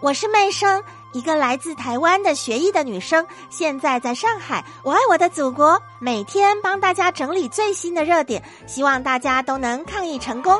我是妹生，一个来自台湾的学艺的女生，现在在上海。我爱我的祖国，每天帮大家整理最新的热点，希望大家都能抗疫成功。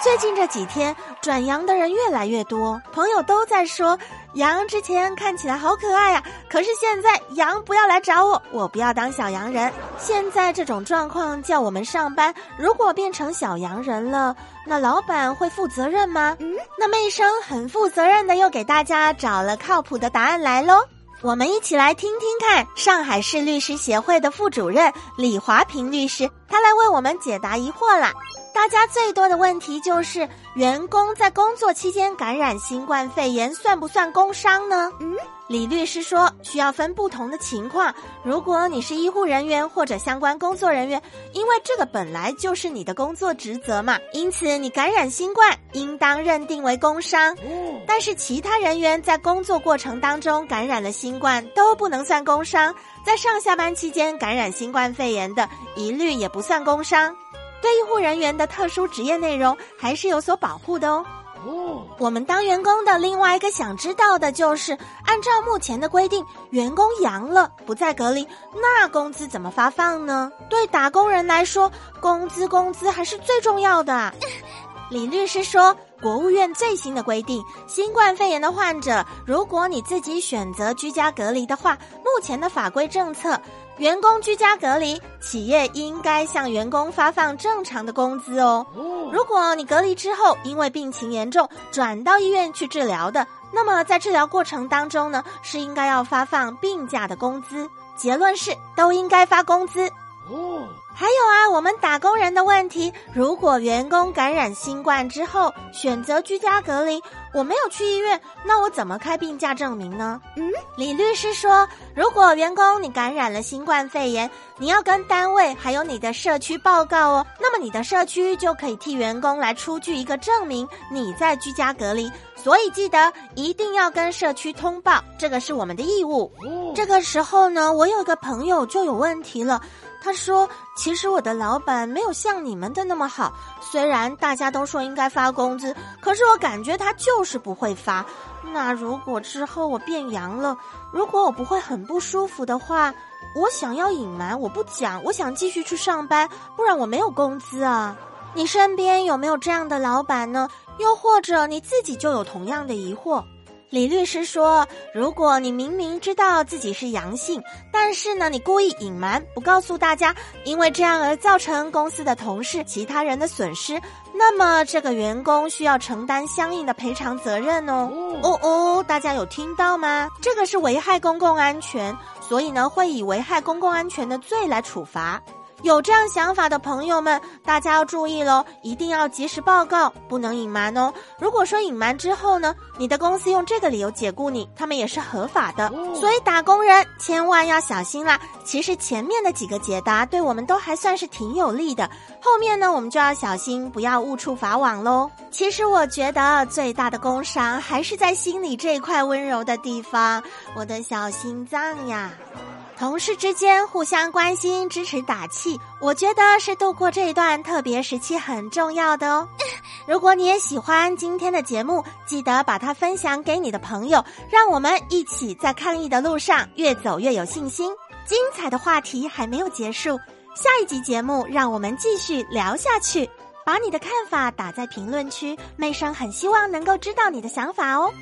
最近这几天转阳的人越来越多，朋友都在说羊之前看起来好可爱呀，可是现在羊不要来找我，我不要当小羊人。现在这种状况叫我们上班，如果变成小羊人了，那老板会负责任吗？嗯，那妹生很负责任的又给大家找了靠谱的答案来喽。我们一起来听听看，上海市律师协会的副主任李华平律师，他来为我们解答疑惑啦。大家最多的问题就是，员工在工作期间感染新冠肺炎算不算工伤呢？嗯，李律师说，需要分不同的情况。如果你是医护人员或者相关工作人员，因为这个本来就是你的工作职责嘛，因此你感染新冠应当认定为工伤。但是其他人员在工作过程当中感染了新冠都不能算工伤，在上下班期间感染新冠肺炎的，一律也不算工伤。对医护人员的特殊职业内容还是有所保护的哦。哦，我们当员工的另外一个想知道的就是，按照目前的规定，员工阳了不再隔离，那工资怎么发放呢？对打工人来说，工资工资还是最重要的。李律师说，国务院最新的规定，新冠肺炎的患者，如果你自己选择居家隔离的话，目前的法规政策。员工居家隔离，企业应该向员工发放正常的工资哦。如果你隔离之后因为病情严重转到医院去治疗的，那么在治疗过程当中呢，是应该要发放病假的工资。结论是都应该发工资。哦，还有啊，我们打工人的问题，如果员工感染新冠之后选择居家隔离，我没有去医院，那我怎么开病假证明呢？嗯，李律师说，如果员工你感染了新冠肺炎，你要跟单位还有你的社区报告哦，那么你的社区就可以替员工来出具一个证明你在居家隔离，所以记得一定要跟社区通报，这个是我们的义务。这个时候呢，我有个朋友就有问题了。他说：“其实我的老板没有像你们的那么好，虽然大家都说应该发工资，可是我感觉他就是不会发。那如果之后我变阳了，如果我不会很不舒服的话，我想要隐瞒，我不讲，我想继续去上班，不然我没有工资啊。你身边有没有这样的老板呢？又或者你自己就有同样的疑惑？”李律师说：“如果你明明知道自己是阳性，但是呢，你故意隐瞒，不告诉大家，因为这样而造成公司的同事、其他人的损失，那么这个员工需要承担相应的赔偿责任哦。哦哦，大家有听到吗？这个是危害公共安全，所以呢，会以危害公共安全的罪来处罚。”有这样想法的朋友们，大家要注意喽，一定要及时报告，不能隐瞒哦。如果说隐瞒之后呢，你的公司用这个理由解雇你，他们也是合法的。所以打工人千万要小心啦。其实前面的几个解答对我们都还算是挺有利的，后面呢，我们就要小心，不要误触法网喽。其实我觉得最大的工伤还是在心里这块温柔的地方，我的小心脏呀。同事之间互相关心、支持、打气，我觉得是度过这一段特别时期很重要的哦。如果你也喜欢今天的节目，记得把它分享给你的朋友，让我们一起在抗疫的路上越走越有信心。精彩的话题还没有结束，下一集节目让我们继续聊下去。把你的看法打在评论区，妹生很希望能够知道你的想法哦。